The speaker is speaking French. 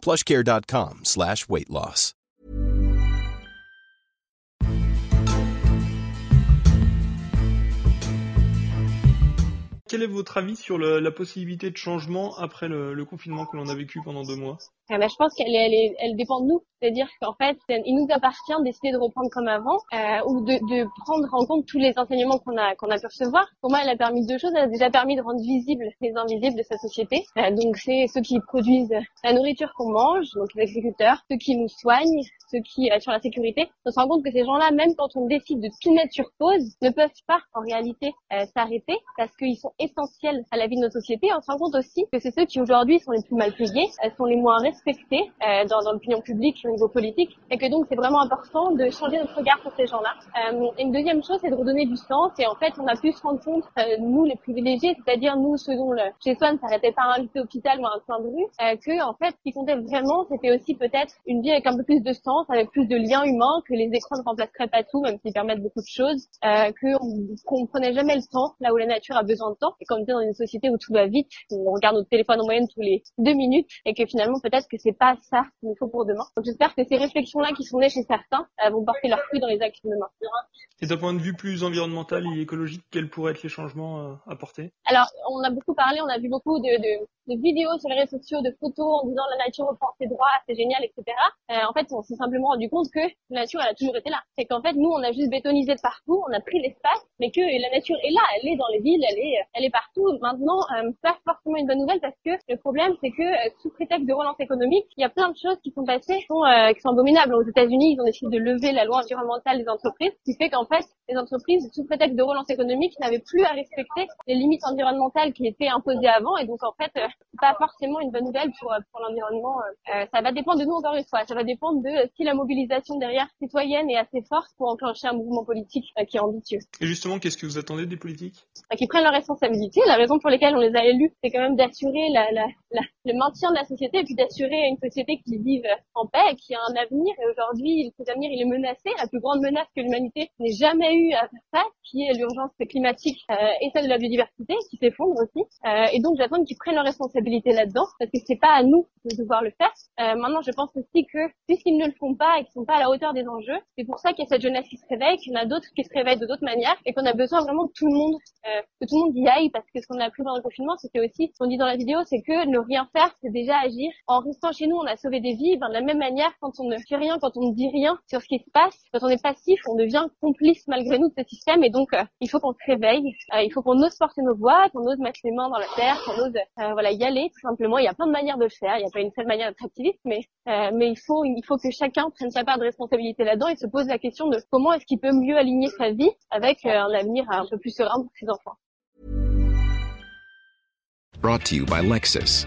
plushcare.com slash weight loss. Quel est votre avis sur le- la possibilité de changement après le, le confinement que l'on a vécu pendant deux mois? Eh ben, je pense qu'elle elle, est- elle dépend de nous. C'est-à-dire qu'en fait, il nous appartient de décider de reprendre comme avant euh, ou de, de prendre en compte tous les enseignements qu'on a qu'on a pu recevoir. Pour moi, elle a permis deux choses. Elle a déjà permis de rendre visibles les invisibles de sa société. Euh, donc, c'est ceux qui produisent la nourriture qu'on mange, donc les agriculteurs, ceux qui nous soignent, ceux qui assurent la sécurité. On se rend compte que ces gens-là, même quand on décide de tout mettre sur pause, ne peuvent pas en réalité euh, s'arrêter parce qu'ils sont essentiels à la vie de notre société. On se rend compte aussi que c'est ceux qui aujourd'hui sont les plus mal payés, euh, sont les moins respectés euh, dans, dans l'opinion publique au niveau politique, et que donc c'est vraiment important de changer notre regard sur ces gens-là. Euh, et une deuxième chose, c'est de redonner du sens. Et en fait, on a pu se rendre compte, euh, nous les privilégiés, c'est-à-dire nous ceux dont le chez ne s'arrêtait pas un lit d'hôpital ou un coin de rue, euh, que en fait, ce qui comptait vraiment, c'était aussi peut-être une vie avec un peu plus de sens, avec plus de liens humains, que les écrans ne remplaceraient pas tout, même s'ils permettent beaucoup de choses, euh, qu'on qu'on prenait jamais le temps là où la nature a besoin de temps, et qu'on était dans une société où tout va vite, où on regarde notre téléphone en moyenne tous les deux minutes, et que finalement peut-être que c'est pas ça qu'il nous faut pour demain. Donc j'espère que ces réflexions-là qui sont nées chez certains euh, vont porter leurs fruits dans les actes de demain. Et d'un point de vue plus environnemental et écologique, quels pourraient être les changements euh, apportés? Alors, on a beaucoup parlé, on a vu beaucoup de, de, de vidéos sur les réseaux sociaux, de photos en disant la nature reprend ses droits, c'est génial, etc. Euh, en fait, on s'est simplement rendu compte que la nature, elle a toujours été là. C'est qu'en fait, nous, on a juste bétonisé de partout, on a pris l'espace, mais que la nature est là, elle est dans les villes, elle est, elle est partout. Maintenant, euh, pas forcément une bonne nouvelle parce que le problème, c'est que euh, sous prétexte de relance économique, il y a plein de choses qui sont passées, qui sont, euh, qui sont abominables. Aux États-Unis, ils ont décidé de lever la loi environnementale des entreprises, ce qui fait qu'en fait, les entreprises, sous prétexte de relance économique, n'avaient plus à respecter les limites environnementales qui étaient imposées avant. Et donc, en fait, euh, c'est pas forcément une bonne nouvelle pour, euh, pour l'environnement. Euh, ça va dépendre de nous encore une fois. Ça va dépendre de si la mobilisation derrière citoyenne est assez forte pour enclencher un mouvement politique qui est ambitieux. Et justement, qu'est-ce que vous attendez des politiques? Qui prennent leurs responsabilités. La raison pour laquelle on les a élus, c'est quand même d'assurer la, la, la, le maintien de la société et puis d'assurer une société qui vive en paix, qui a un avenir. Et aujourd'hui, cet avenir, il est menacé. La plus grande menace que l'humanité n'ait jamais eu à faire face, qui est l'urgence climatique euh, et celle de la biodiversité, qui s'effondre aussi. Euh, et donc, j'attends qu'ils prennent leurs responsabilités là-dedans, parce que c'est pas à nous de devoir le faire. Euh, maintenant, je pense aussi que puisqu'ils ne le font pas et qu'ils sont pas à la hauteur des enjeux, c'est pour ça qu'il y a cette jeunesse qui se réveille, qu'il y en a d'autres qui se réveillent de d'autres manières, et qu'on a besoin vraiment que tout le monde, euh, que tout le monde y aille, parce que ce qu'on a appris pendant le confinement, c'était aussi, ce qu'on dit dans la vidéo, c'est que ne rien faire, c'est déjà agir. En restant chez nous, on a sauvé des vies. Ben, de la même manière, quand on ne fait rien, quand on ne dit rien sur ce qui se passe, quand on est passif, on devient complice malgré nous de ce système, et donc euh, il faut qu'on se réveille, euh, il faut qu'on ose porter nos voix, qu'on ose mettre les mains dans la terre, qu'on ose euh, voilà y aller tout simplement. Il y a plein de manières de le faire, il n'y a pas une seule manière d'être activiste, mais mais il faut il faut que chacun prenne sa part de responsabilité là-dedans et se pose la question de comment est-ce qu'il peut mieux aligner sa vie avec un avenir un peu plus serein pour ses enfants. Brought to you by Lexus.